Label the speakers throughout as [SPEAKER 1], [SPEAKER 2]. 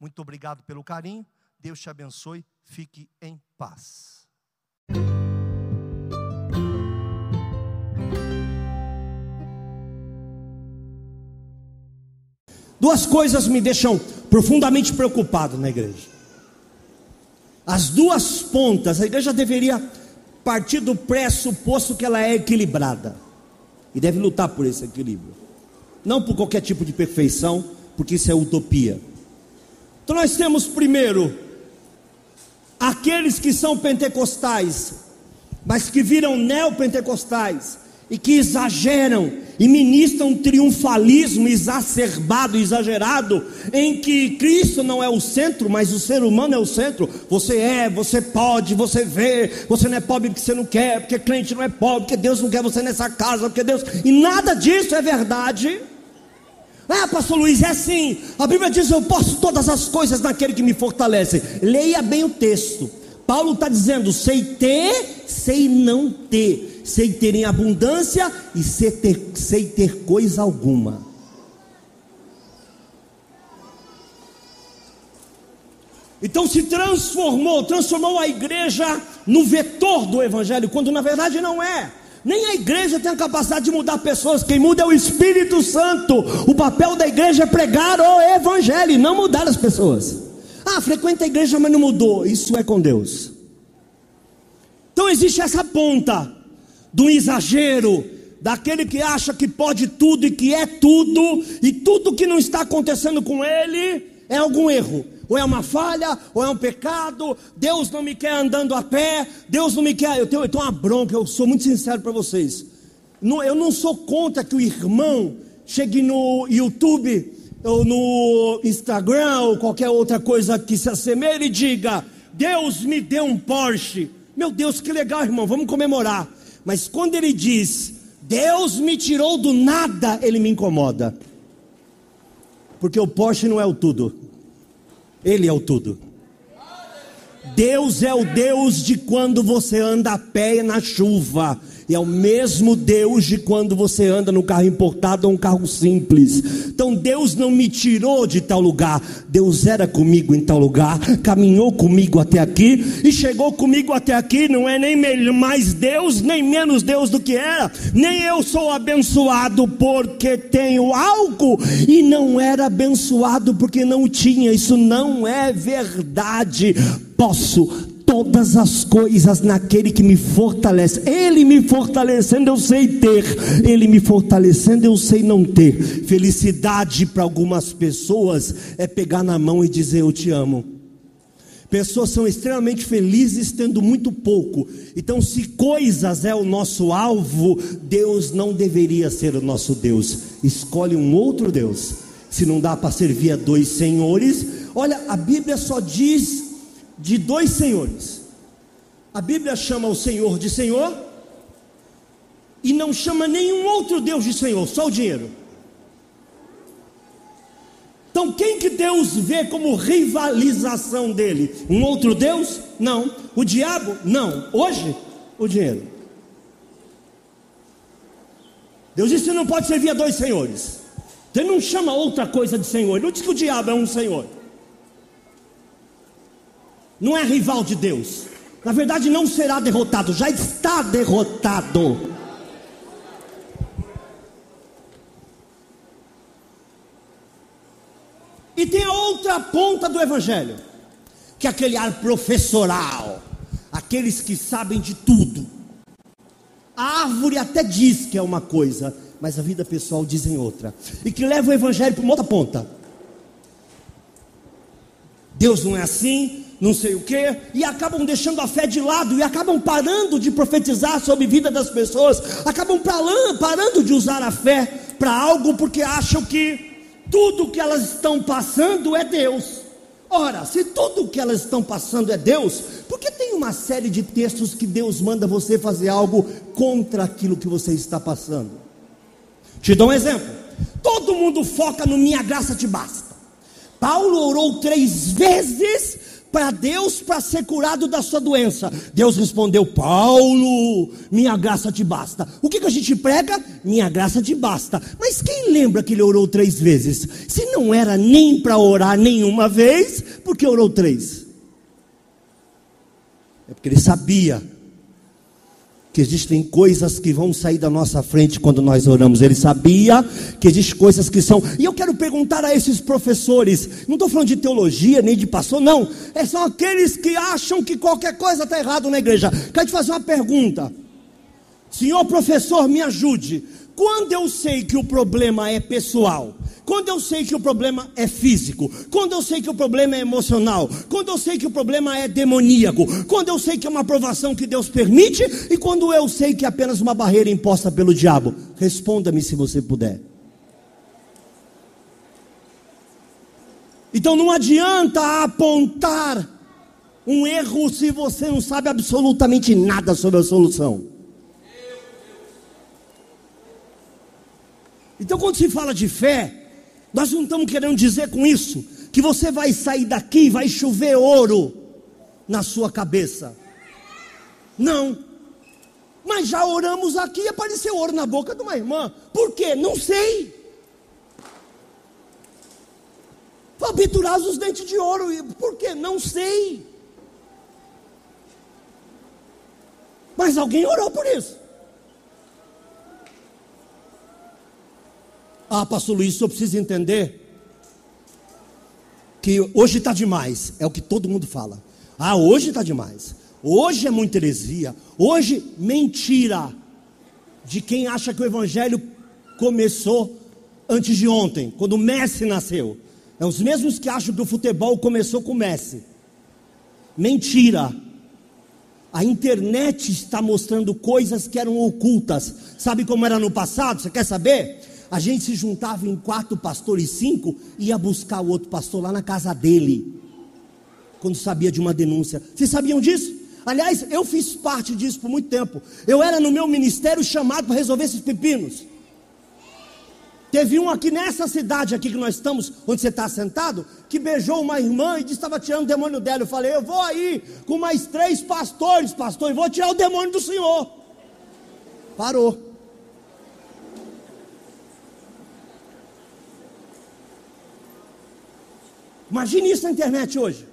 [SPEAKER 1] Muito obrigado pelo carinho. Deus te abençoe. Fique em paz.
[SPEAKER 2] Duas coisas me deixam profundamente preocupado na igreja. As duas pontas, a igreja deveria partir do pressuposto que ela é equilibrada e deve lutar por esse equilíbrio, não por qualquer tipo de perfeição, porque isso é utopia. Então nós temos primeiro aqueles que são pentecostais, mas que viram neopentecostais e que exageram e ministram um triunfalismo exacerbado, exagerado, em que Cristo não é o centro, mas o ser humano é o centro. Você é, você pode, você vê, você não é pobre porque você não quer, porque crente não é pobre, porque Deus não quer você nessa casa, porque Deus. E nada disso é verdade. Ah, pastor Luiz, é assim. A Bíblia diz: Eu posso todas as coisas naquele que me fortalece. Leia bem o texto. Paulo está dizendo: sei ter, sei não ter sei ter em abundância e sei ter, sei ter coisa alguma. Então se transformou, transformou a igreja no vetor do evangelho, quando na verdade não é. Nem a igreja tem a capacidade de mudar pessoas, quem muda é o Espírito Santo. O papel da igreja é pregar o evangelho, não mudar as pessoas. Ah, frequenta a igreja, mas não mudou. Isso é com Deus. Então existe essa ponta do exagero, daquele que acha que pode tudo e que é tudo, e tudo que não está acontecendo com ele é algum erro, ou é uma falha, ou é um pecado. Deus não me quer andando a pé, Deus não me quer. Eu tenho, eu tenho uma bronca, eu sou muito sincero para vocês. eu não sou contra que o irmão chegue no YouTube ou no Instagram ou qualquer outra coisa que se assemelhe e diga: Deus me deu um Porsche. Meu Deus, que legal, irmão, vamos comemorar. Mas quando ele diz, Deus me tirou do nada, ele me incomoda. Porque o Porsche não é o tudo, ele é o tudo. Deus é o Deus de quando você anda a pé na chuva. E é o mesmo Deus de quando você anda no carro importado ou um carro simples. Então Deus não me tirou de tal lugar. Deus era comigo em tal lugar, caminhou comigo até aqui e chegou comigo até aqui. Não é nem mais Deus, nem menos Deus do que era. Nem eu sou abençoado porque tenho algo e não era abençoado porque não tinha. Isso não é verdade. Posso todas as coisas naquele que me fortalece. Ele me fortalecendo, eu sei ter. Ele me fortalecendo, eu sei não ter. Felicidade para algumas pessoas é pegar na mão e dizer: Eu te amo. Pessoas são extremamente felizes tendo muito pouco. Então, se coisas é o nosso alvo, Deus não deveria ser o nosso Deus. Escolhe um outro Deus. Se não dá para servir a dois senhores, olha, a Bíblia só diz de dois senhores. A Bíblia chama o Senhor de Senhor e não chama nenhum outro Deus de Senhor, só o dinheiro. Então, quem que Deus vê como rivalização dele? Um outro Deus? Não. O diabo? Não. Hoje, o dinheiro. Deus disse não pode servir a dois senhores. Então, ele não chama outra coisa de senhor. Ele não diz que o diabo é um senhor não é rival de Deus. Na verdade, não será derrotado, já está derrotado. E tem a outra ponta do Evangelho, que é aquele ar professoral aqueles que sabem de tudo. A árvore até diz que é uma coisa, mas a vida pessoal diz em outra. E que leva o evangelho para uma outra ponta. Deus não é assim, não sei o que, e acabam deixando a fé de lado e acabam parando de profetizar sobre a vida das pessoas, acabam parando de usar a fé para algo porque acham que tudo que elas estão passando é Deus. Ora, se tudo que elas estão passando é Deus, por que tem uma série de textos que Deus manda você fazer algo contra aquilo que você está passando? Te dou um exemplo. Todo mundo foca no minha graça te basta. Paulo orou três vezes para Deus para ser curado da sua doença. Deus respondeu: Paulo, minha graça te basta. O que, que a gente prega? Minha graça te basta. Mas quem lembra que ele orou três vezes? Se não era nem para orar nenhuma vez, por que orou três? É porque ele sabia que existem coisas que vão sair da nossa frente quando nós oramos. Ele sabia que existem coisas que são. E eu quero perguntar a esses professores, não estou falando de teologia nem de pastor, não. É, são aqueles que acham que qualquer coisa está errado na igreja. Quero te fazer uma pergunta. Senhor professor, me ajude. Quando eu sei que o problema é pessoal, quando eu sei que o problema é físico, quando eu sei que o problema é emocional, quando eu sei que o problema é demoníaco, quando eu sei que é uma aprovação que Deus permite e quando eu sei que é apenas uma barreira imposta pelo diabo. Responda-me se você puder. Então não adianta apontar um erro se você não sabe absolutamente nada sobre a solução. Então, quando se fala de fé, nós não estamos querendo dizer com isso que você vai sair daqui e vai chover ouro na sua cabeça. Não. Mas já oramos aqui e apareceu ouro na boca de uma irmã. Por quê? Não sei. Fabiturar os dentes de ouro. Por quê? Não sei. Mas alguém orou por isso. Ah, pastor Luiz, só precisa entender que hoje está demais, é o que todo mundo fala. Ah, hoje está demais. Hoje é muita heresia. Hoje, mentira. De quem acha que o evangelho começou antes de ontem, quando o Messi nasceu. É os mesmos que acham que o futebol começou com o Messi. Mentira. A internet está mostrando coisas que eram ocultas. Sabe como era no passado? Você quer saber? A gente se juntava em quatro pastores, cinco, ia buscar o outro pastor lá na casa dele, quando sabia de uma denúncia. Vocês sabiam disso? Aliás, eu fiz parte disso por muito tempo. Eu era no meu ministério chamado para resolver esses pepinos. Teve um aqui nessa cidade aqui que nós estamos, onde você está sentado, que beijou uma irmã e disse estava tirando o demônio dela. Eu falei, eu vou aí com mais três pastores, pastor, e vou tirar o demônio do senhor. Parou. Imagine isso na internet hoje.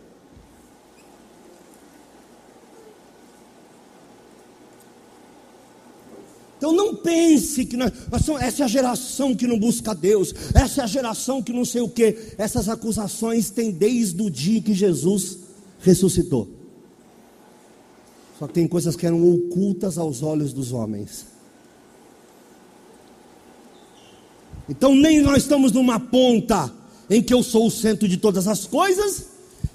[SPEAKER 2] Então não pense que nós, nós somos, essa é a geração que não busca Deus, essa é a geração que não sei o que. Essas acusações têm desde o dia que Jesus ressuscitou. Só que tem coisas que eram ocultas aos olhos dos homens. Então nem nós estamos numa ponta em que eu sou o centro de todas as coisas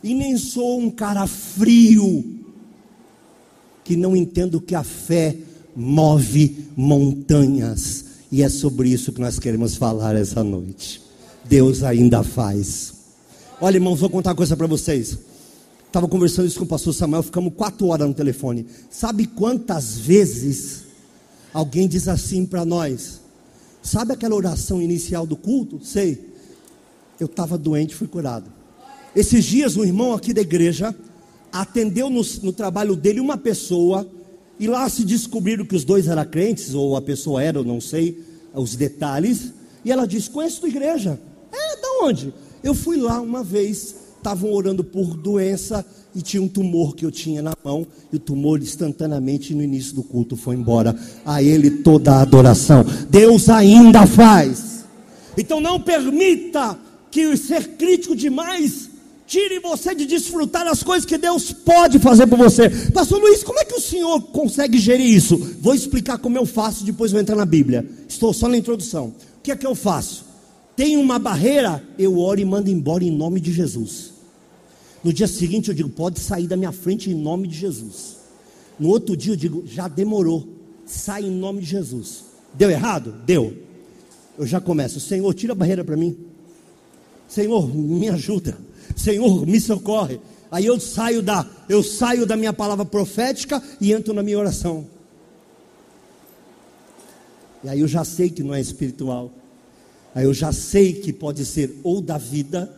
[SPEAKER 2] e nem sou um cara frio que não entendo que a fé move montanhas. E é sobre isso que nós queremos falar essa noite. Deus ainda faz. Olha, irmãos, vou contar uma coisa para vocês. Estava conversando isso com o pastor Samuel, ficamos quatro horas no telefone. Sabe quantas vezes alguém diz assim para nós? Sabe aquela oração inicial do culto? Sei eu estava doente fui curado. Esses dias, um irmão aqui da igreja atendeu no, no, trabalho dele uma pessoa, e lá se descobriram que os dois eram crentes, ou a pessoa era, eu não sei os detalhes, e ela disse: Conheço tua igreja? É, da onde? Eu fui lá uma vez, estavam orando por doença e tinha um tumor que eu tinha na mão, e o tumor instantaneamente no início do culto foi embora. A Ele toda a adoração. Deus ainda faz. Então não permita que ser crítico demais tire você de desfrutar as coisas que Deus pode fazer por você. Pastor Luiz, como é que o senhor consegue gerir isso? Vou explicar como eu faço, depois vou entrar na Bíblia. Estou só na introdução. O que é que eu faço? Tem uma barreira, eu oro e mando embora em nome de Jesus. No dia seguinte eu digo, pode sair da minha frente em nome de Jesus. No outro dia eu digo, já demorou, sai em nome de Jesus. Deu errado? Deu. Eu já começo, Senhor, tira a barreira para mim. Senhor, me ajuda. Senhor, me socorre. Aí eu saio da, eu saio da minha palavra profética e entro na minha oração. E aí eu já sei que não é espiritual. Aí eu já sei que pode ser ou da vida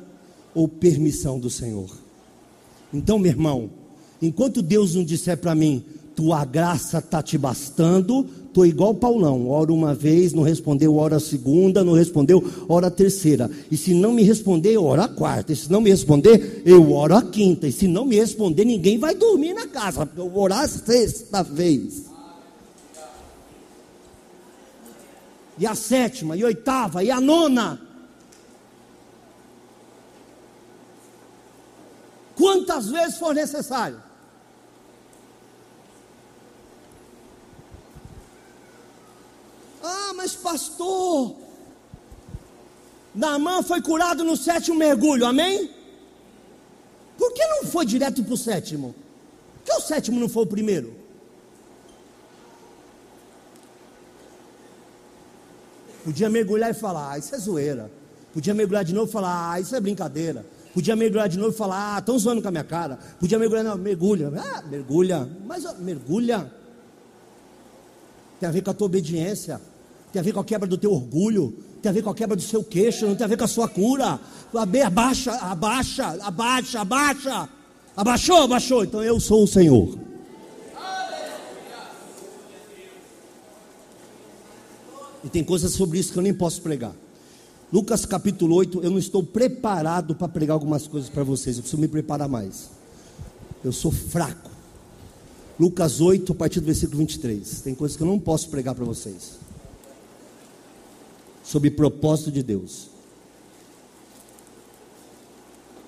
[SPEAKER 2] ou permissão do Senhor. Então, meu irmão, enquanto Deus não disser para mim, tua graça está te bastando, estou igual Paulão, ora uma vez, não respondeu, ora a segunda, não respondeu, ora a terceira. E se não me responder, eu oro a quarta. E se não me responder, eu oro a quinta. E se não me responder, ninguém vai dormir na casa, porque eu vou orar a sexta vez. E a sétima, e a oitava, e a nona. Quantas vezes for necessário. Ah, mas pastor, Naamã foi curado no sétimo mergulho, amém? Por que não foi direto para o sétimo? Por que o sétimo não foi o primeiro? Podia mergulhar e falar, ah, isso é zoeira. Podia mergulhar de novo e falar, ah, isso é brincadeira. Podia mergulhar de novo e falar, ah, estão zoando com a minha cara. Podia mergulhar, não, mergulha. Ah, mergulha. Mas mergulha. Tem a ver com a tua obediência tem a ver com a quebra do teu orgulho, tem a ver com a quebra do seu queixo, não tem a ver com a sua cura. Abaixa, abaixa, abaixa, abaixa. Abaixou, abaixou. Então eu sou o Senhor. E tem coisas sobre isso que eu nem posso pregar. Lucas capítulo 8, eu não estou preparado para pregar algumas coisas para vocês, eu preciso me preparar mais. Eu sou fraco. Lucas 8, a partir do versículo 23. Tem coisas que eu não posso pregar para vocês sobre propósito de Deus.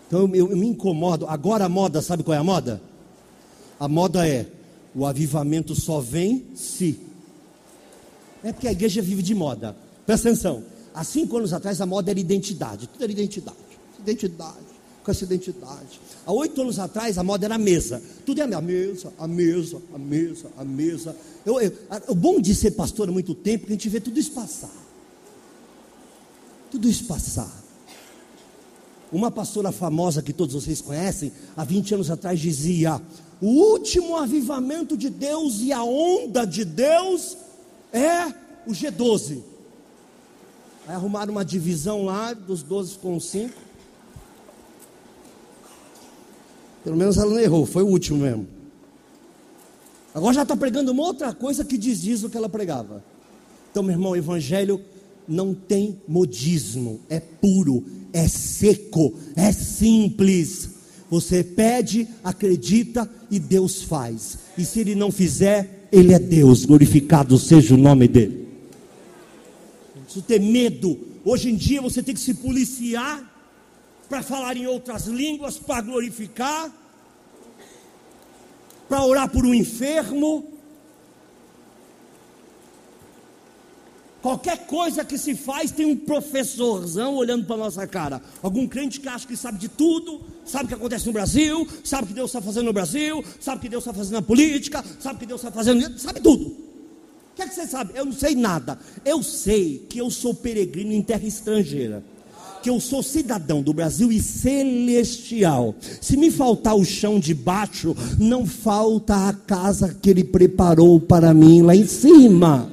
[SPEAKER 2] Então eu, eu, me incomodo. Agora a moda, sabe qual é a moda? A moda é: o avivamento só vem se. É porque a igreja vive de moda. Presta atenção. Há cinco anos atrás a moda era identidade. Tudo era identidade. Identidade. Com essa identidade. Há oito anos atrás a moda era a mesa. Tudo é a mesa, a mesa, a mesa, a mesa. Eu, eu, o bom de ser pastor há muito tempo é que a gente vê tudo isso passar tudo isso passar. Uma pastora famosa que todos vocês conhecem, há 20 anos atrás dizia: o último avivamento de Deus e a onda de Deus é o G12. Aí arrumaram uma divisão lá dos 12 com 5. Pelo menos ela não errou, foi o último mesmo. Agora já está pregando uma outra coisa que diz o que ela pregava. Então, meu irmão, o evangelho não tem modismo, é puro, é seco, é simples. Você pede, acredita e Deus faz. E se Ele não fizer, Ele é Deus, glorificado seja o nome dEle. Não preciso ter medo. Hoje em dia você tem que se policiar para falar em outras línguas, para glorificar, para orar por um enfermo, Qualquer coisa que se faz tem um professorzão olhando para nossa cara. Algum crente que acha que sabe de tudo, sabe o que acontece no Brasil, sabe o que Deus está fazendo no Brasil, sabe o que Deus está fazendo na política, sabe o que Deus está fazendo, sabe tudo. O que é que você sabe? Eu não sei nada. Eu sei que eu sou peregrino em terra estrangeira. Que eu sou cidadão do Brasil e celestial. Se me faltar o chão de baixo, não falta a casa que Ele preparou para mim lá em cima.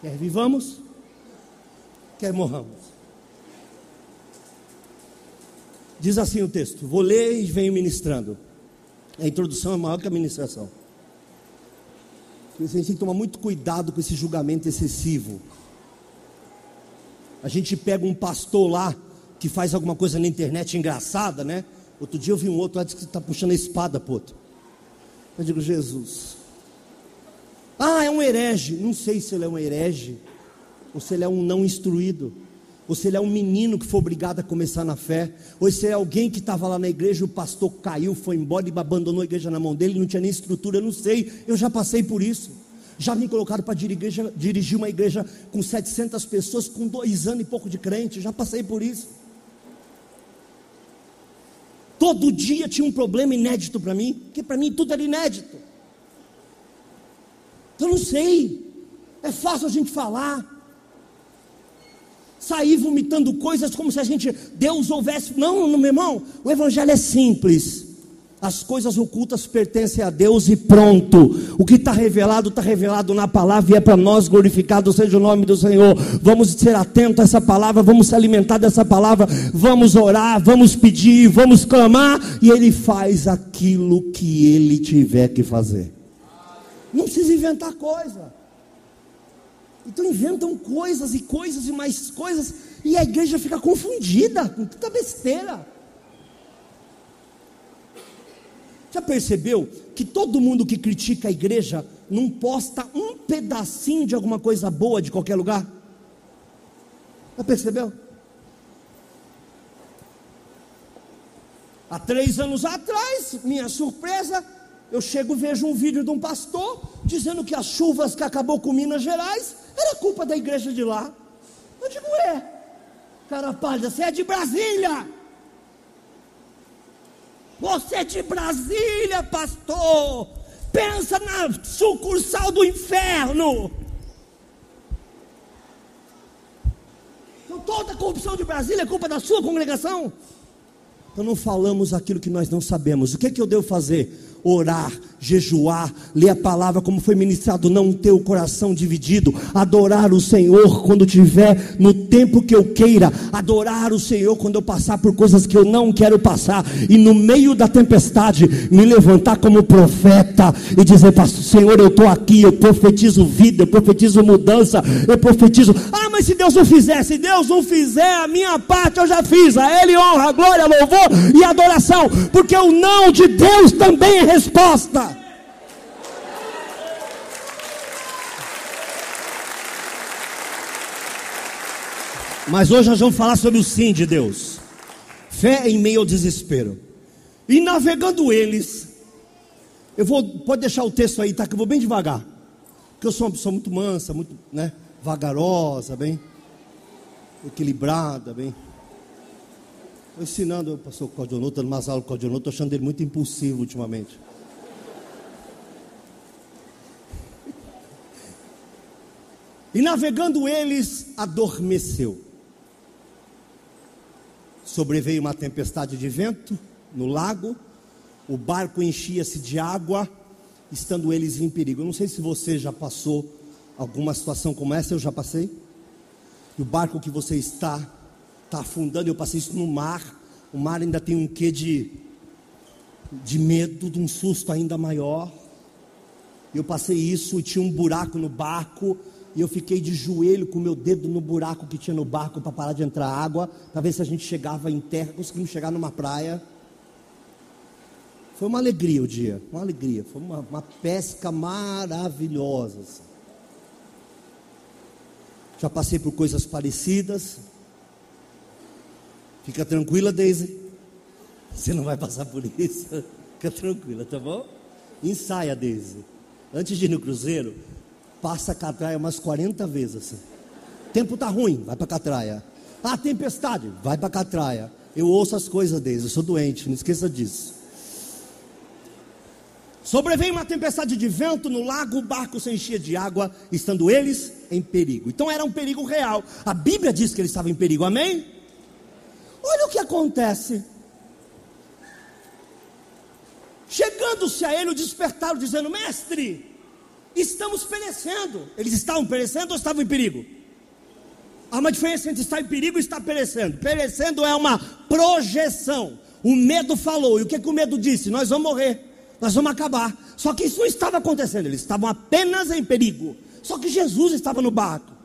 [SPEAKER 2] Quer vivamos, quer morramos. Diz assim o texto: vou ler e venho ministrando. A introdução é maior que a ministração. A gente tem que tomar muito cuidado com esse julgamento excessivo. A gente pega um pastor lá que faz alguma coisa na internet engraçada, né? Outro dia eu vi um outro lá que está puxando a espada para outro. Eu digo, Jesus, ah, é um herege. Não sei se ele é um herege ou se ele é um não instruído. ou se ele é um menino que foi obrigado a começar na fé, ou se é alguém que estava lá na igreja, o pastor caiu, foi embora e abandonou a igreja na mão dele, não tinha nem estrutura, eu não sei, eu já passei por isso. Já me colocaram para dirigir, dirigir uma igreja com 700 pessoas, com dois anos e pouco de crente, já passei por isso. Todo dia tinha um problema inédito para mim, porque para mim tudo era inédito. Eu não sei, é fácil a gente falar, sair vomitando coisas como se a gente, Deus houvesse. Não, meu irmão, o Evangelho é simples. As coisas ocultas pertencem a Deus e pronto. O que está revelado, está revelado na palavra e é para nós glorificado seja o nome do Senhor. Vamos ser atentos a essa palavra, vamos se alimentar dessa palavra, vamos orar, vamos pedir, vamos clamar e Ele faz aquilo que Ele tiver que fazer. Não precisa inventar coisa. Então inventam coisas e coisas e mais coisas, e a igreja fica confundida com tanta besteira. Já percebeu que todo mundo que critica a igreja não posta um pedacinho de alguma coisa boa de qualquer lugar? Já percebeu? Há três anos atrás, minha surpresa, eu chego e vejo um vídeo de um pastor dizendo que as chuvas que acabou com Minas Gerais era culpa da igreja de lá. Eu digo, é, cara pálida, você é de Brasília. Você é de Brasília, pastor. Pensa na sucursal do inferno. Então toda a corrupção de Brasília é culpa da sua congregação. Então não falamos aquilo que nós não sabemos. O que é que eu devo fazer? Orar, jejuar, ler a palavra como foi ministrado, não ter o coração dividido, adorar o Senhor quando tiver no tempo que eu queira, adorar o Senhor quando eu passar por coisas que eu não quero passar, e no meio da tempestade me levantar como profeta e dizer, Senhor, eu estou aqui, eu profetizo vida, eu profetizo mudança, eu profetizo, ah, mas se Deus não fizer, se Deus não fizer a minha parte, eu já fiz, a Ele honra, glória, louvor e adoração, porque o não de Deus também é resposta. Mas hoje nós vamos falar sobre o sim de Deus. Fé em meio ao desespero. E navegando eles, eu vou, pode deixar o texto aí, tá? Que eu vou bem devagar. Porque eu sou uma pessoa muito mansa, muito, né? Vagarosa, bem equilibrada, bem. Ensinando o pastor Claudio dando umas aulas com o Claudio estou achando ele muito impulsivo ultimamente. E navegando eles, adormeceu. Sobreveio uma tempestade de vento no lago, o barco enchia-se de água, estando eles em perigo. Eu não sei se você já passou alguma situação como essa, eu já passei. E o barco que você está, está afundando, eu passei isso no mar. O mar ainda tem um quê de, de medo, de um susto ainda maior. Eu passei isso e tinha um buraco no barco e eu fiquei de joelho com o meu dedo no buraco que tinha no barco para parar de entrar água, para ver se a gente chegava em terra, conseguimos chegar numa praia. Foi uma alegria o dia, uma alegria, foi uma, uma pesca maravilhosa. Assim. Já passei por coisas parecidas. Fica tranquila, Daisy. Você não vai passar por isso. Fica tranquila, tá bom? Ensaia, Daisy. Antes de ir no cruzeiro, passa a catraia umas 40 vezes. Assim. Tempo tá ruim, vai para catraia. Ah, tempestade, vai para catraia. Eu ouço as coisas deles, eu sou doente, não esqueça disso. Sobreveio uma tempestade de vento no lago, o barco se enchia de água, estando eles em perigo. Então era um perigo real. A Bíblia diz que eles estavam em perigo, amém? Olha o que acontece. Chegando-se a ele, o despertaram, dizendo: Mestre, estamos perecendo. Eles estavam perecendo ou estavam em perigo? Há uma diferença entre estar em perigo e estar perecendo. Perecendo é uma projeção. O medo falou. E o que, que o medo disse? Nós vamos morrer. Nós vamos acabar. Só que isso não estava acontecendo. Eles estavam apenas em perigo. Só que Jesus estava no barco.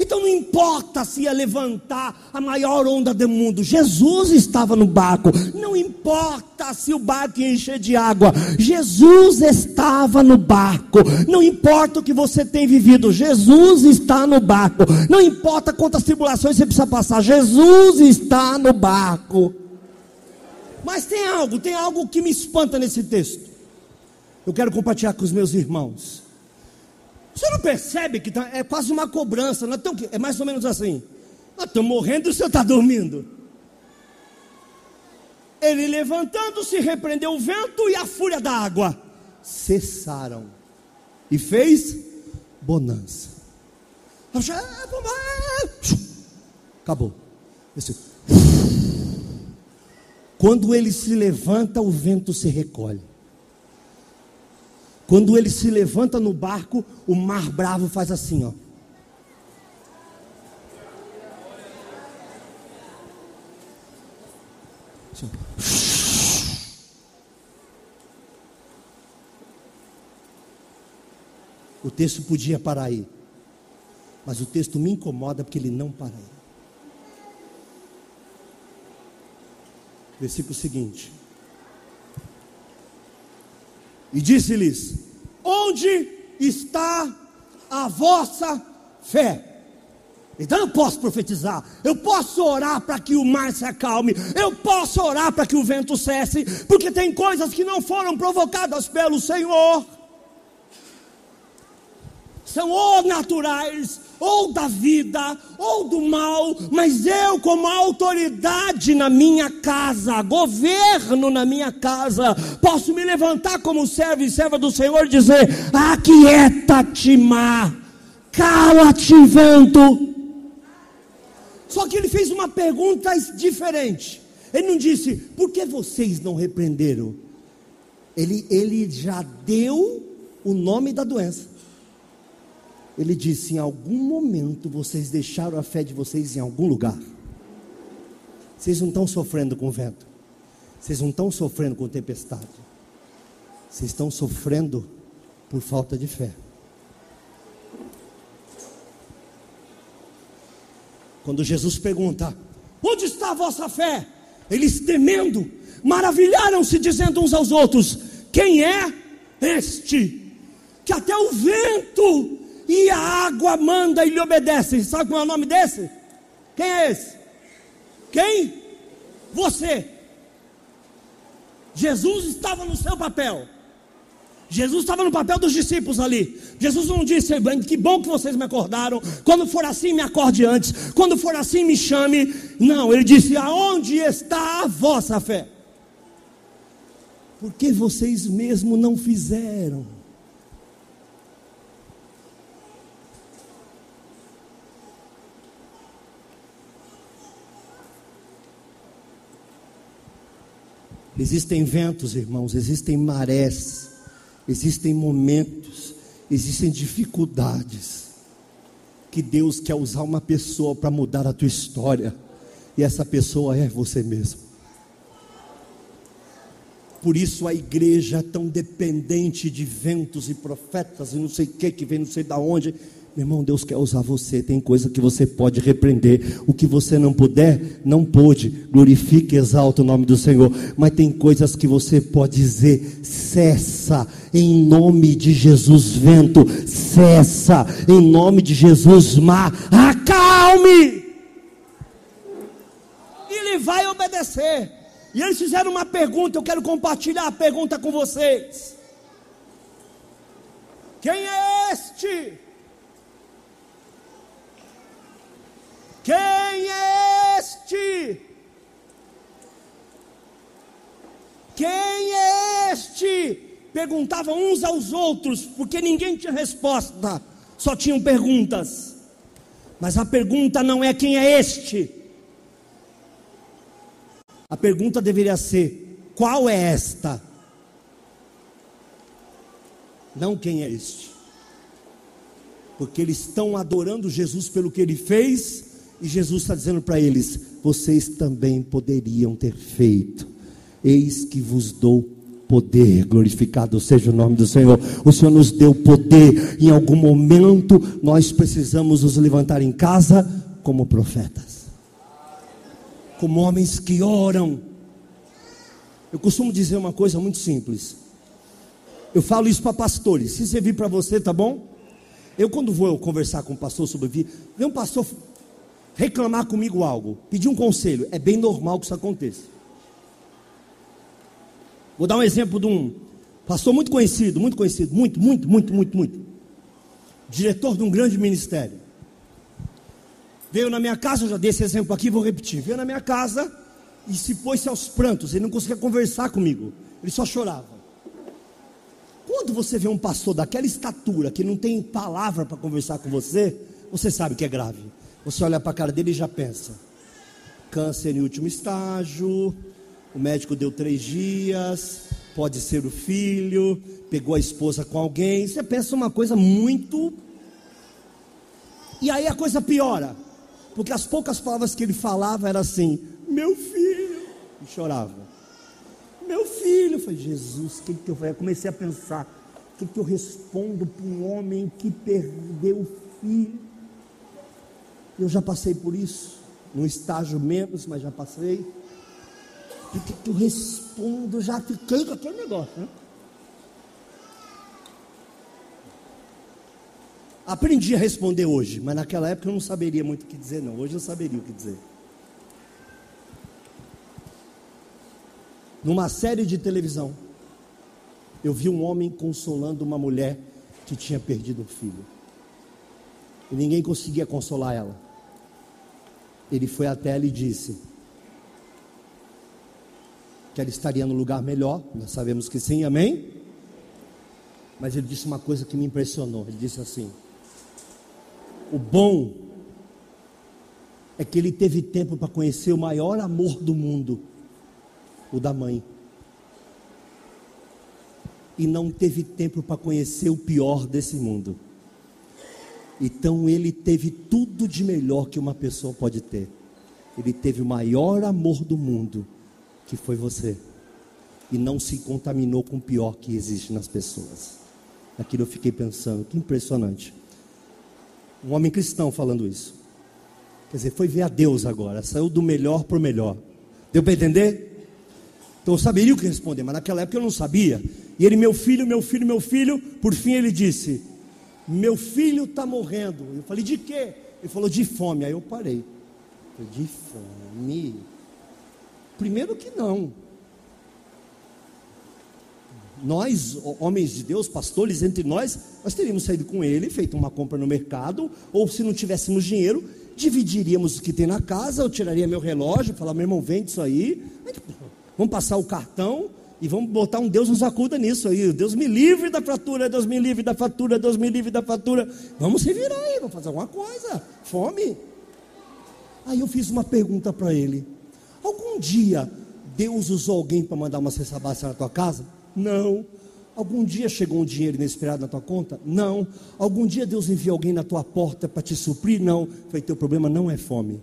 [SPEAKER 2] Então não importa se ia levantar a maior onda do mundo, Jesus estava no barco. Não importa se o barco ia encher de água, Jesus estava no barco. Não importa o que você tem vivido, Jesus está no barco. Não importa quantas tribulações você precisa passar, Jesus está no barco. Mas tem algo, tem algo que me espanta nesse texto. Eu quero compartilhar com os meus irmãos. Você não percebe que tá, é quase uma cobrança, não é, tão, é mais ou menos assim. Nós estamos morrendo e o senhor está dormindo. Ele levantando-se, repreendeu o vento e a fúria da água. Cessaram. E fez bonança. Acabou. Quando ele se levanta, o vento se recolhe. Quando ele se levanta no barco, o mar bravo faz assim, ó. O texto podia parar aí, mas o texto me incomoda porque ele não para aí. Versículo seguinte: e disse-lhes: Onde está a vossa fé? Então eu posso profetizar, eu posso orar para que o mar se acalme, eu posso orar para que o vento cesse, porque tem coisas que não foram provocadas pelo Senhor são ou naturais, ou da vida, ou do mal, mas eu, como autoridade na minha casa, governo na minha casa, posso me levantar como servo e serva do Senhor e dizer: Aquieta-te, mar, cala-te, vento. Só que ele fez uma pergunta diferente. Ele não disse, por que vocês não repreenderam? Ele, ele já deu o nome da doença. Ele disse: em algum momento vocês deixaram a fé de vocês em algum lugar. Vocês não estão sofrendo com vento. Vocês não estão sofrendo com tempestade. Vocês estão sofrendo por falta de fé. Quando Jesus pergunta: Onde está a vossa fé? Eles temendo, maravilharam-se, dizendo uns aos outros: Quem é este? Que até o vento e a água manda e lhe obedece. Sabe qual é o nome desse? Quem é esse? Quem? Você. Jesus estava no seu papel. Jesus estava no papel dos discípulos ali. Jesus não disse, que bom que vocês me acordaram. Quando for assim, me acorde antes. Quando for assim, me chame. Não, ele disse: aonde está a vossa fé? Porque vocês mesmo não fizeram. Existem ventos, irmãos, existem marés, existem momentos, existem dificuldades que Deus quer usar uma pessoa para mudar a tua história, e essa pessoa é você mesmo. Por isso a igreja é tão dependente de ventos e profetas e não sei o que que vem não sei da onde. Meu irmão, Deus quer usar você. Tem coisa que você pode repreender. O que você não puder, não pôde. Glorifique e exalta o nome do Senhor. Mas tem coisas que você pode dizer: cessa, em nome de Jesus, vento. Cessa, em nome de Jesus, mar. Acalme. Ele vai obedecer. E eles fizeram uma pergunta. Eu quero compartilhar a pergunta com vocês. Quem é este? Quem é este? Quem é este? Perguntavam uns aos outros, porque ninguém tinha resposta, só tinham perguntas. Mas a pergunta não é quem é este. A pergunta deveria ser: qual é esta? Não quem é este. Porque eles estão adorando Jesus pelo que ele fez e Jesus está dizendo para eles: vocês também poderiam ter feito. Eis que vos dou poder, glorificado seja o nome do Senhor. O Senhor nos deu poder. Em algum momento nós precisamos nos levantar em casa como profetas, como homens que oram. Eu costumo dizer uma coisa muito simples. Eu falo isso para pastores. Se servir para você, tá bom? Eu, quando vou conversar com o pastor sobre vida, vem um pastor reclamar comigo algo, pedir um conselho. É bem normal que isso aconteça. Vou dar um exemplo de um pastor muito conhecido, muito conhecido, muito, muito, muito, muito, muito. Diretor de um grande ministério. Veio na minha casa, eu já dei esse exemplo aqui, vou repetir. Veio na minha casa e se pôs-se aos prantos. Ele não conseguia conversar comigo. Ele só chorava. Quando você vê um pastor daquela estatura, que não tem palavra para conversar com você, você sabe que é grave. Você olha para a cara dele e já pensa: câncer em último estágio, o médico deu três dias, pode ser o filho, pegou a esposa com alguém. Você pensa uma coisa muito. E aí a coisa piora, porque as poucas palavras que ele falava era assim: meu filho, e chorava. Meu filho, eu falei, Jesus, o que, que eu falei? Comecei a pensar, o que, que eu respondo para um homem que perdeu o filho? Eu já passei por isso, num estágio menos, mas já passei. O que, que eu respondo? Já fiquei com aquele negócio, né? Aprendi a responder hoje, mas naquela época eu não saberia muito o que dizer, não. Hoje eu saberia o que dizer. Numa série de televisão, eu vi um homem consolando uma mulher que tinha perdido um filho. E ninguém conseguia consolar ela. Ele foi até ela e disse que ela estaria no lugar melhor. Nós sabemos que sim, amém? Mas ele disse uma coisa que me impressionou. Ele disse assim: O bom é que ele teve tempo para conhecer o maior amor do mundo o da mãe. E não teve tempo para conhecer o pior desse mundo. Então ele teve tudo de melhor que uma pessoa pode ter. Ele teve o maior amor do mundo, que foi você. E não se contaminou com o pior que existe nas pessoas. Aquilo eu fiquei pensando, que impressionante. Um homem cristão falando isso. Quer dizer, foi ver a Deus agora, saiu do melhor para o melhor. Deu para entender? Então eu saberia o que responder, mas naquela época eu não sabia. E ele, meu filho, meu filho, meu filho, por fim ele disse: Meu filho está morrendo. Eu falei: De quê? Ele falou: De fome. Aí eu parei. Eu falei, de fome? Primeiro que não. Nós, homens de Deus, pastores entre nós, nós teríamos saído com ele, feito uma compra no mercado, ou se não tivéssemos dinheiro, dividiríamos o que tem na casa, eu tiraria meu relógio, falar, meu irmão, vende isso aí. Vamos passar o cartão e vamos botar um Deus nos acuda nisso aí. Deus me livre da fratura, Deus me livre da fatura, Deus me livre da fatura. Vamos se virar aí, vamos fazer alguma coisa. Fome. Aí eu fiz uma pergunta para ele. Algum dia Deus usou alguém para mandar uma cesta básica na tua casa? Não. Algum dia chegou um dinheiro inesperado na tua conta? Não. Algum dia Deus enviou alguém na tua porta para te suprir? Não. Foi teu problema não é fome.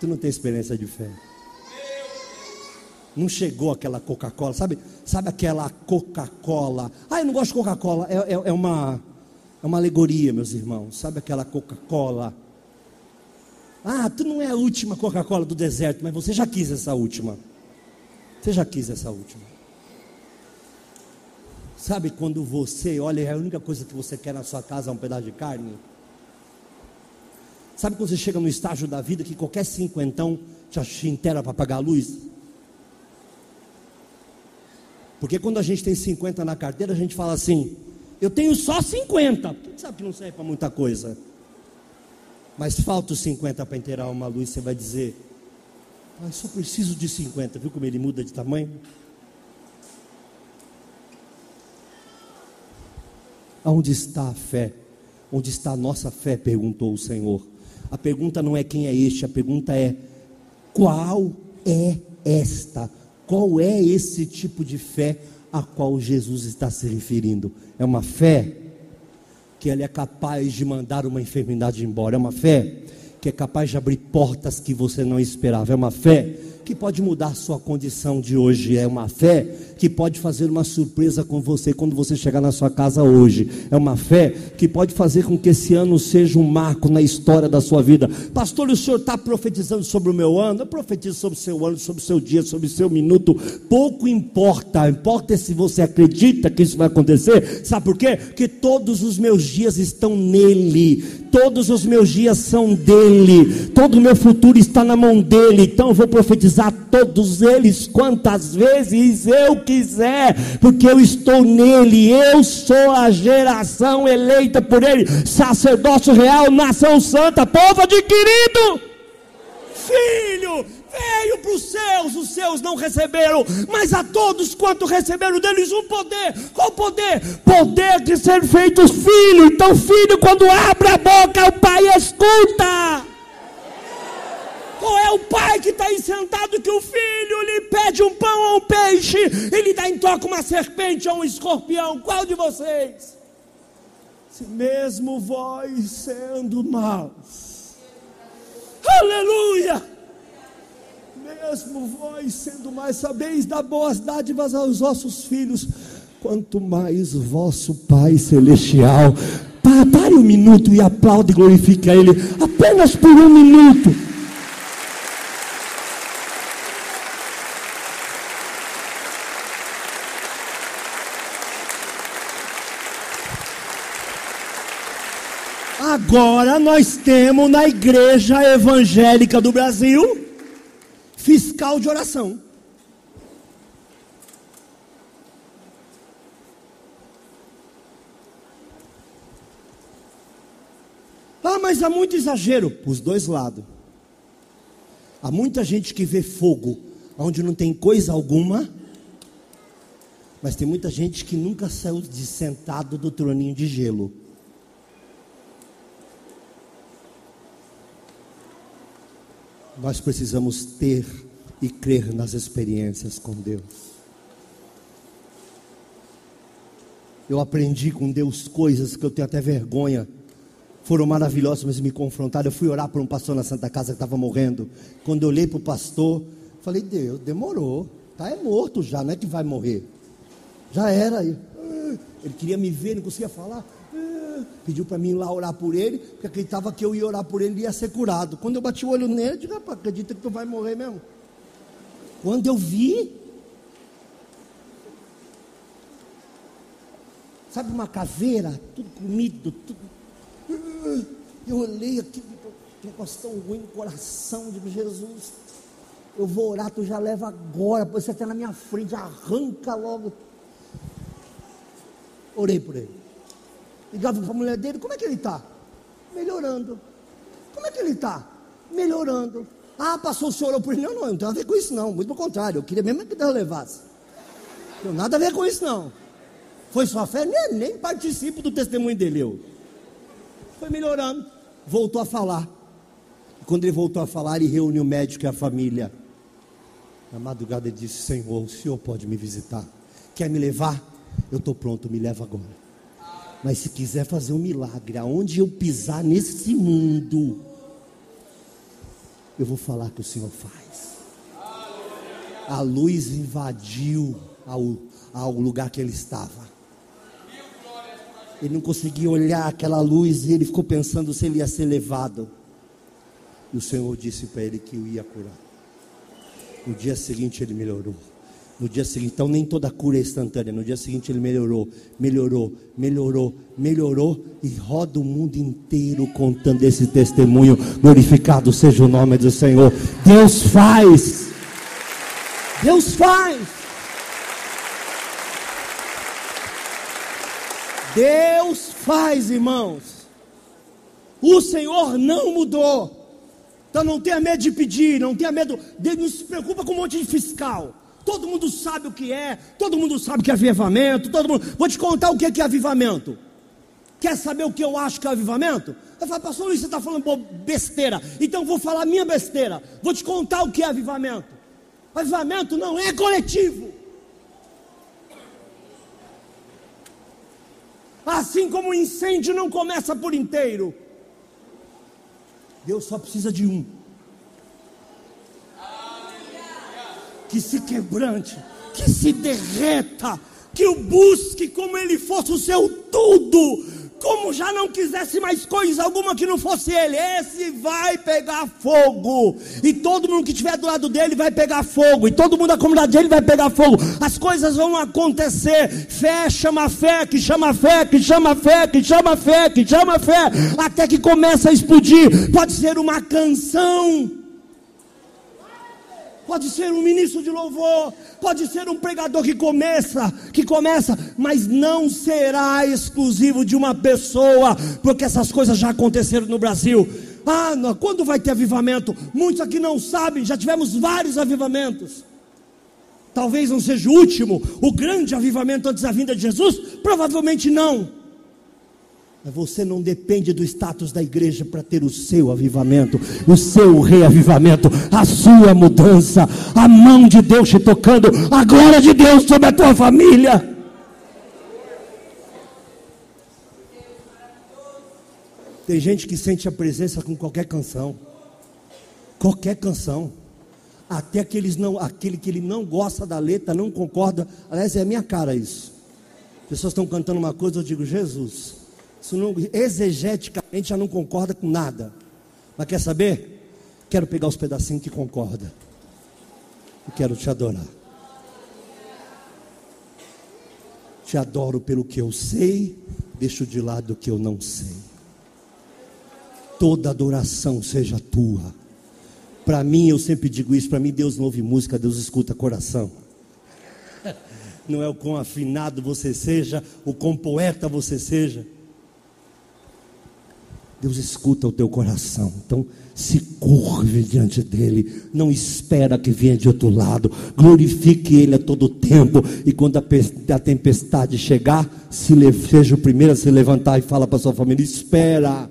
[SPEAKER 2] Tu não tem experiência de fé. Não chegou aquela Coca-Cola, sabe? Sabe aquela Coca-Cola? Ah, eu não gosto de Coca-Cola. É, é, é, uma, é uma alegoria, meus irmãos. Sabe aquela Coca-Cola? Ah, tu não é a última Coca-Cola do deserto, mas você já quis essa última. Você já quis essa última. Sabe quando você olha, é a única coisa que você quer na sua casa é um pedaço de carne? Sabe quando você chega no estágio da vida que qualquer cinquentão te inteira para pagar a luz? Porque quando a gente tem 50 na carteira, a gente fala assim: eu tenho só 50. Porque sabe que não serve para muita coisa. Mas falta os 50 para inteirar uma luz, você vai dizer: ah, só preciso de 50. Viu como ele muda de tamanho? Aonde está a fé? Onde está a nossa fé? perguntou o Senhor. A pergunta não é quem é este, a pergunta é qual é esta? Qual é esse tipo de fé a qual Jesus está se referindo? É uma fé que ele é capaz de mandar uma enfermidade embora, é uma fé que é capaz de abrir portas que você não esperava, é uma fé que pode mudar sua condição de hoje, é uma fé que pode fazer uma surpresa com você quando você chegar na sua casa hoje. É uma fé que pode fazer com que esse ano seja um marco na história da sua vida. Pastor, o senhor está profetizando sobre o meu ano? Eu profetizo sobre o seu ano, sobre o seu dia, sobre o seu minuto. Pouco importa. Importa se você acredita que isso vai acontecer. Sabe por quê? Porque todos os meus dias estão nele. Todos os meus dias são dele. Todo o meu futuro está na mão dele. Então eu vou profetizar todos eles quantas vezes eu quiser, porque eu estou nele. Eu sou a geração eleita por ele, sacerdócio real, nação santa, povo adquirido. Filho, veio para os seus, os seus não receberam, mas a todos quanto receberam deles um poder. Qual poder? Poder de ser feitos filho. Então, filho, quando abre a boca, o pai escuta. Qual é o pai que está aí sentado que o filho lhe pede um pão ou um peixe, ele dá em troca uma serpente ou um escorpião? Qual de vocês? Se mesmo vós sendo maus, aleluia! Mesmo vós sendo mais, sabeis dar boas dádivas aos vossos filhos, quanto mais vosso Pai Celestial. Pare um minuto e aplaude e glorifica Ele, apenas por um minuto. Agora nós temos na igreja evangélica do Brasil fiscal de oração. Ah, mas há muito exagero os dois lados. Há muita gente que vê fogo onde não tem coisa alguma, mas tem muita gente que nunca saiu de sentado do troninho de gelo. Nós precisamos ter e crer nas experiências com Deus. Eu aprendi com Deus coisas que eu tenho até vergonha. Foram maravilhosas, mas me confrontaram. Eu fui orar por um pastor na Santa Casa que estava morrendo. Quando eu olhei para o pastor, falei: Deus, demorou. Tá é morto já, não é que vai morrer. Já era. Ele queria me ver, não conseguia falar pediu para mim ir lá orar por ele, porque acreditava que eu ia orar por ele e ia ser curado. Quando eu bati o olho nele, eu disse, rapaz, acredita que tu vai morrer mesmo? Quando eu vi, sabe uma caveira, tudo comido, tudo. Eu olhei aqui, negócio tão ruim no coração, de Jesus, eu vou orar, tu já leva agora, você está na minha frente, arranca logo. Orei por ele. Ligava para a mulher dele, como é que ele está? Melhorando. Como é que ele está? Melhorando. Ah, passou o senhor por ele. Não, não, não tem nada a ver com isso não. Muito pelo contrário, eu queria mesmo que Deus levasse. Não tem nada a ver com isso não. Foi sua fé? Nem, nem participo do testemunho dele eu. Foi melhorando. Voltou a falar. E quando ele voltou a falar, ele reuniu o médico e a família. Na madrugada ele disse: Senhor, o senhor pode me visitar. Quer me levar? Eu estou pronto, me leva agora. Mas se quiser fazer um milagre, aonde eu pisar nesse mundo, eu vou falar que o Senhor faz. A luz invadiu ao, ao lugar que ele estava. Ele não conseguia olhar aquela luz e ele ficou pensando se ele ia ser levado. E o Senhor disse para ele que o ia curar. No dia seguinte ele melhorou. No dia seguinte, então nem toda cura é instantânea. No dia seguinte ele melhorou, melhorou, melhorou, melhorou e roda o mundo inteiro contando esse testemunho. Glorificado seja o nome do Senhor. Deus faz. Deus faz. Deus faz, irmãos. O Senhor não mudou. Então não tenha medo de pedir, não tenha medo, Deus não se preocupa com um monte de fiscal. Todo mundo sabe o que é, todo mundo sabe que é avivamento, todo mundo. Vou te contar o que é, que é avivamento. Quer saber o que eu acho que é avivamento? Eu falo, pastor Luiz, você está falando besteira. Então vou falar minha besteira. Vou te contar o que é avivamento. Avivamento não é coletivo. Assim como o incêndio não começa por inteiro. Deus só precisa de um. Que se quebrante, que se derreta, que o busque como ele fosse o seu tudo, como já não quisesse mais coisa alguma que não fosse ele, esse vai pegar fogo, e todo mundo que estiver do lado dele vai pegar fogo, e todo mundo da comunidade dele vai pegar fogo, as coisas vão acontecer. Fé chama fé, que chama fé, que chama fé, que chama fé, que chama fé, até que começa a explodir. Pode ser uma canção pode ser um ministro de louvor, pode ser um pregador que começa, que começa, mas não será exclusivo de uma pessoa, porque essas coisas já aconteceram no Brasil. Ah, quando vai ter avivamento? Muitos aqui não sabem, já tivemos vários avivamentos. Talvez não seja o último, o grande avivamento antes da vinda de Jesus? Provavelmente não. Você não depende do status da igreja para ter o seu avivamento, o seu reavivamento, a sua mudança, a mão de Deus te tocando, a glória de Deus sobre a tua família. Tem gente que sente a presença com qualquer canção. Qualquer canção. Até aqueles não, aquele que ele não gosta da letra, não concorda. Aliás, é a minha cara isso. Pessoas estão cantando uma coisa, eu digo, Jesus. Isso não, exegeticamente já não concorda com nada. Mas quer saber? Quero pegar os pedacinhos que concorda. E quero te adorar. Te adoro pelo que eu sei, deixo de lado o que eu não sei. Toda adoração seja tua. Para mim, eu sempre digo isso, para mim Deus não ouve música, Deus escuta coração. Não é o quão afinado você seja, o quão poeta você seja Deus escuta o teu coração. Então, se curve diante dele. Não espera que venha de outro lado. Glorifique ele a todo tempo. E quando a, tempestade chegar, se seja o primeiro a se levantar e fala para sua família: Espera.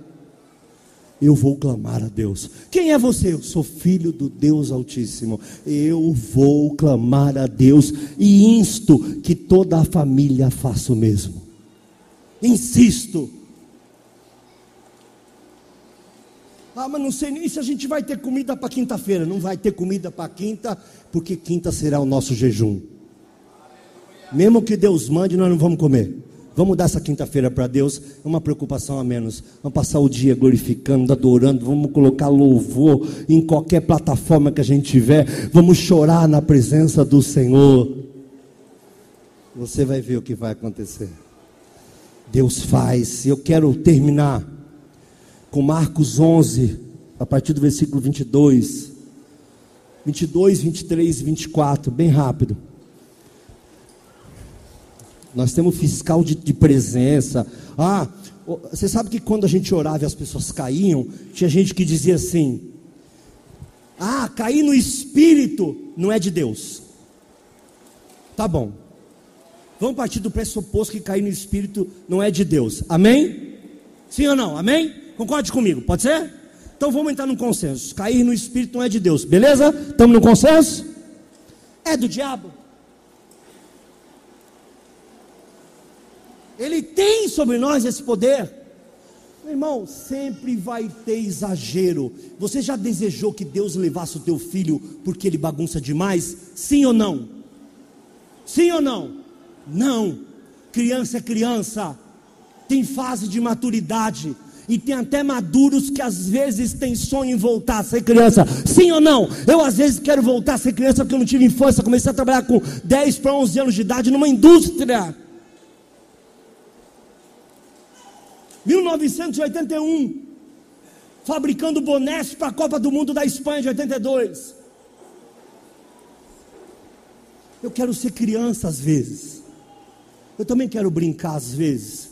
[SPEAKER 2] Eu vou clamar a Deus. Quem é você? Eu sou filho do Deus Altíssimo. Eu vou clamar a Deus e insto que toda a família faça o mesmo. Insisto Ah, mas não sei nem se a gente vai ter comida para quinta-feira. Não vai ter comida para quinta, porque quinta será o nosso jejum. Mesmo que Deus mande, nós não vamos comer. Vamos dar essa quinta-feira para Deus, é uma preocupação a menos. Vamos passar o dia glorificando, adorando, vamos colocar louvor em qualquer plataforma que a gente tiver. Vamos chorar na presença do Senhor. Você vai ver o que vai acontecer. Deus faz. Eu quero terminar com Marcos 11, a partir do versículo 22. 22, 23 e 24, bem rápido. Nós temos fiscal de, de, presença. Ah, você sabe que quando a gente orava e as pessoas caíam, tinha gente que dizia assim: Ah, cair no espírito não é de Deus. Tá bom. Vamos partir do pressuposto que cair no espírito não é de Deus. Amém? Sim ou não? Amém? Concorde comigo, pode ser? Então vamos entrar num consenso. Cair no espírito não é de Deus, beleza? Estamos no consenso? É do diabo. Ele tem sobre nós esse poder. Meu irmão, sempre vai ter exagero. Você já desejou que Deus levasse o teu filho porque ele bagunça demais? Sim ou não? Sim ou não? Não. Criança é criança. Tem fase de maturidade e tem até maduros que às vezes têm sonho em voltar a ser criança. Sim ou não? Eu às vezes quero voltar a ser criança porque eu não tive infância. Comecei a trabalhar com 10 para 11 anos de idade numa indústria. 1981, fabricando bonés para a Copa do Mundo da Espanha de 82. Eu quero ser criança às vezes. Eu também quero brincar às vezes.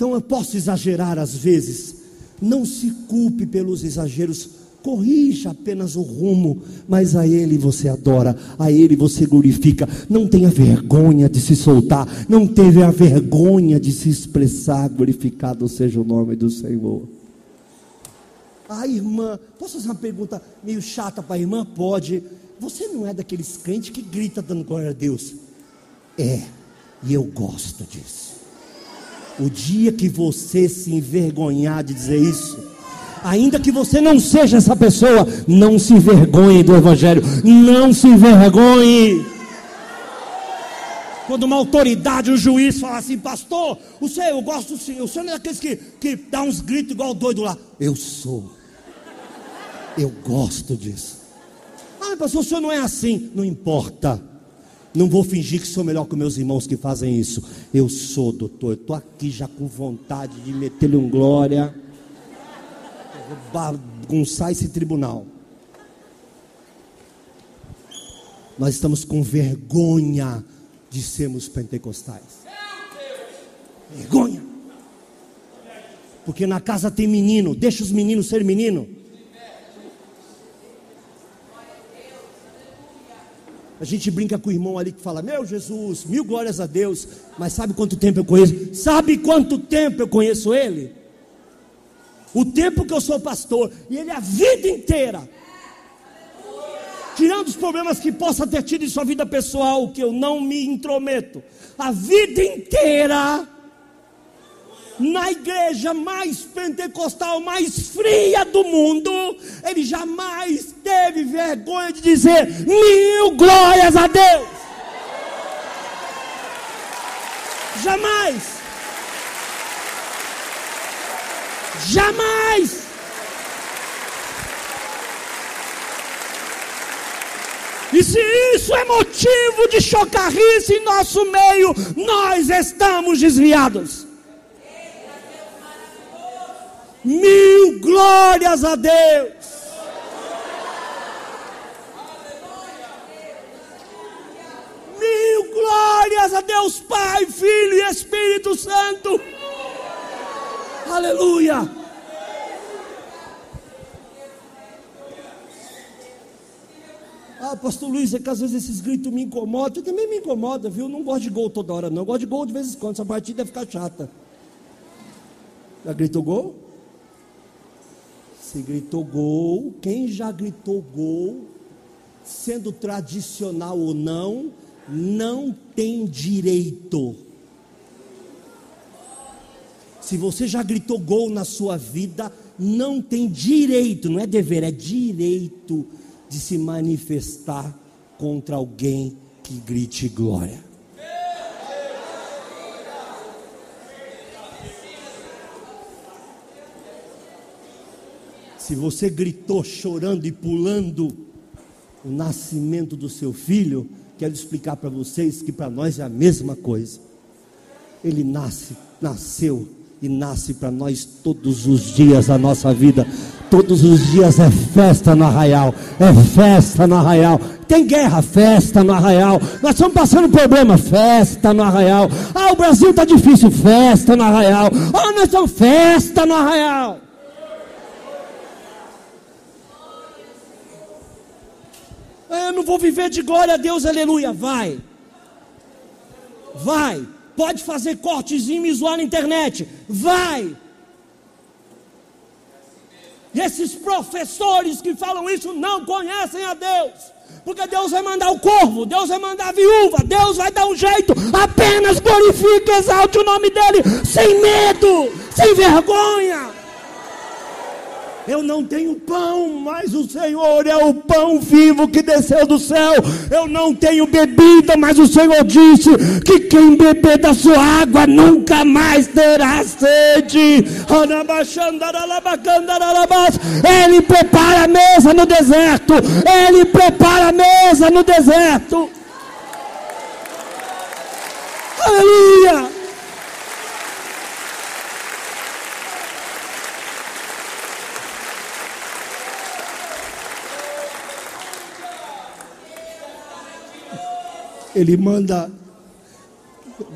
[SPEAKER 2] Então eu posso exagerar às vezes. Não se culpe pelos exageros. Corrija apenas o rumo, mas a Ele você adora, a Ele você glorifica. Não tenha vergonha de se soltar, não teve a vergonha de se expressar. Glorificado seja o nome do Senhor. Ah, irmã, posso fazer uma pergunta meio chata para a irmã? Pode. Você não é daqueles crentes que grita dando glória a Deus? É, e eu gosto disso. O dia que você se envergonhar de dizer isso, Ainda que você não seja essa pessoa, não se envergonhe do Evangelho. Não se envergonhe. Quando uma autoridade, um juiz fala assim, pastor, o senhor, eu gosto do senhor, o senhor não é daqueles que, que dá uns gritos igual doido lá. Eu sou. Eu gosto disso. Ah, pastor, o senhor não é assim. Não importa. Não vou fingir que sou melhor que meus irmãos que fazem isso. Eu sou, doutor. Eu estou aqui já com vontade de meter-lhe um glória. Vou bagunçar esse tribunal. Nós estamos com vergonha de sermos pentecostais. Vergonha. Porque na casa tem menino, deixa os meninos ser menino. A gente brinca com o irmão ali que fala: Meu Jesus, mil glórias a Deus. Mas sabe quanto tempo eu conheço? Sabe quanto tempo eu conheço ele? O tempo que eu sou pastor. E ele a vida inteira. Tirando os problemas que possa ter tido em sua vida pessoal, que eu não me intrometo. A vida inteira na igreja mais pentecostal, mais fria do mundo, ele jamais teve vergonha de dizer mil glórias a Deus. Jamais. Jamais. E se isso é motivo de chocarrice em nosso meio, nós estamos desviados. Mil glórias a Deus. Mil glórias a Deus Pai, Filho e Espírito Santo. Aleluia. Ah, pastor Luiz, é que às vezes esses gritos me incomodam. também me incomoda, viu? Eu não gosto de gol toda hora, não. Eu gosto de gol de vez em quando. Essa partida fica chata. Já gritou gol? Se gritou gol, quem já gritou gol, sendo tradicional ou não, não tem direito. Se você já gritou gol na sua vida, não tem direito, não é dever, é direito de se manifestar contra alguém que grite glória. Se você gritou chorando e pulando o nascimento do seu filho, quero explicar para vocês que para nós é a mesma coisa. Ele nasce, nasceu e nasce para nós todos os dias da nossa vida. Todos os dias é festa no arraial, é festa no arraial. Tem guerra, festa no arraial. Nós estamos passando problema, festa no arraial. Ah, o Brasil está difícil, festa no arraial. Ah, nós estamos festa no arraial. Ah, eu não vou viver de glória a Deus, aleluia. Vai. Vai. Pode fazer cortezinho e zoar na internet. Vai. E esses professores que falam isso não conhecem a Deus. Porque Deus vai mandar o corvo, Deus vai mandar a viúva, Deus vai dar um jeito. Apenas glorifique, exalte o nome dEle, sem medo, sem vergonha. Eu não tenho pão, mas o Senhor é o pão vivo que desceu do céu. Eu não tenho bebida, mas o Senhor disse que quem beber da sua água nunca mais terá sede. Ele prepara a mesa no deserto. Ele prepara a mesa no deserto. Aleluia. Ele manda.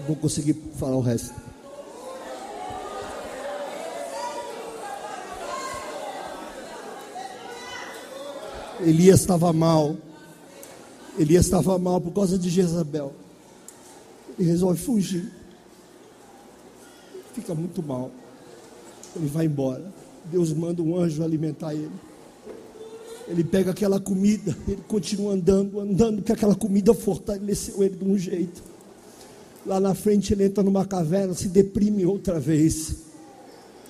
[SPEAKER 2] Vou conseguir falar o resto. Elias estava mal. Elias estava mal por causa de Jezabel. Ele resolve fugir. Fica muito mal. Ele vai embora. Deus manda um anjo alimentar ele. Ele pega aquela comida, ele continua andando, andando, porque aquela comida fortaleceu ele de um jeito. Lá na frente ele entra numa caverna, se deprime outra vez.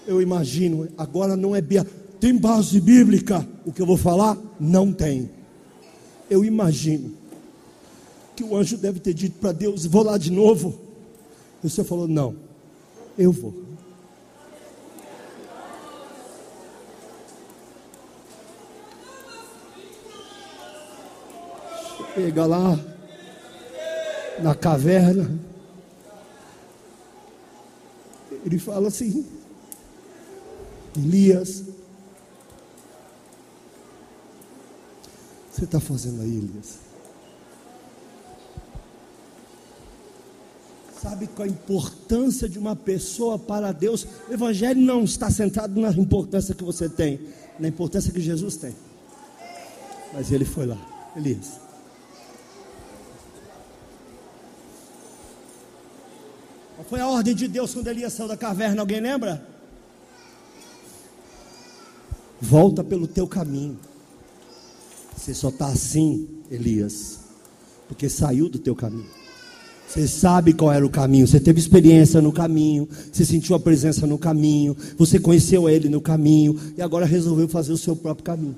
[SPEAKER 2] Eu imagino, agora não é Bia. tem base bíblica. O que eu vou falar? Não tem. Eu imagino que o anjo deve ter dito para Deus: Vou lá de novo. E o Senhor falou: Não, eu vou. Chega lá na caverna. Ele fala assim: Elias, você está fazendo aí, Elias? Sabe qual a importância de uma pessoa para Deus? O Evangelho não está centrado na importância que você tem, na importância que Jesus tem. Mas ele foi lá, Elias. Foi a ordem de Deus quando Elias saiu da caverna? Alguém lembra? Volta pelo teu caminho. Você só está assim, Elias, porque saiu do teu caminho. Você sabe qual era o caminho, você teve experiência no caminho, você sentiu a presença no caminho, você conheceu ele no caminho e agora resolveu fazer o seu próprio caminho.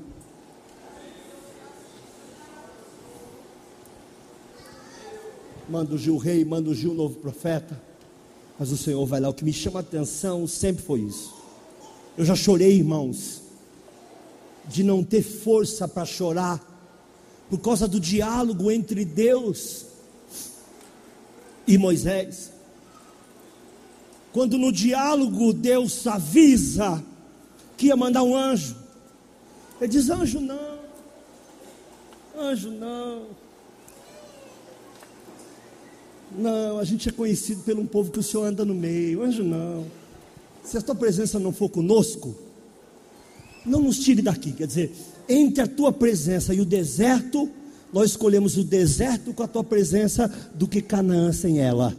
[SPEAKER 2] Manda o Gil Rei, manda o Gil Novo Profeta, mas o Senhor vai lá. O que me chama a atenção sempre foi isso. Eu já chorei, irmãos, de não ter força para chorar, por causa do diálogo entre Deus e Moisés. Quando no diálogo Deus avisa que ia mandar um anjo, ele diz: anjo não, anjo não. Não, a gente é conhecido pelo um povo que o Senhor anda no meio, anjo não. Se a tua presença não for conosco, não nos tire daqui. Quer dizer, entre a tua presença e o deserto, nós escolhemos o deserto com a tua presença do que Canaã sem ela.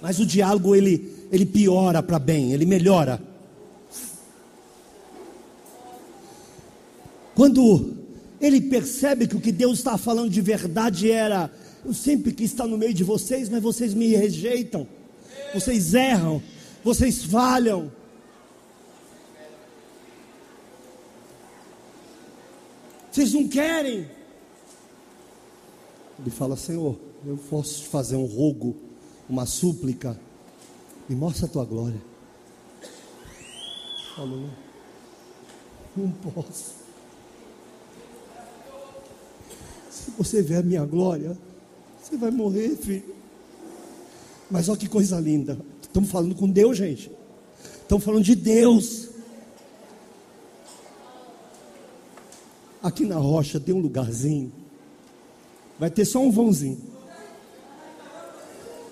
[SPEAKER 2] Mas o diálogo ele, ele piora para bem, ele melhora. Quando ele percebe que o que Deus está falando de verdade era: eu sempre quis estar no meio de vocês, mas vocês me rejeitam, vocês erram, vocês falham. Vocês não querem. Ele fala: Senhor, eu posso te fazer um rogo, uma súplica, me mostra a tua glória. Falou: Não posso. Se você ver a minha glória, você vai morrer, filho. Mas olha que coisa linda. Estamos falando com Deus, gente. Estamos falando de Deus. Aqui na rocha tem um lugarzinho. Vai ter só um vãozinho.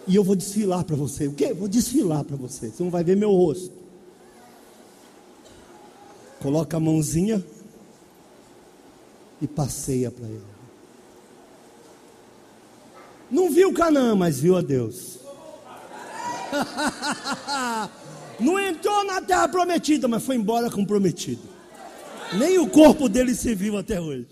[SPEAKER 2] E eu vou desfilar para você. O quê? Vou desfilar para você. Você não vai ver meu rosto. Coloca a mãozinha e passeia para ele. Não viu Canaã, mas viu a Deus. Não entrou na terra prometida, mas foi embora com o prometido. Nem o corpo dele se viu até hoje.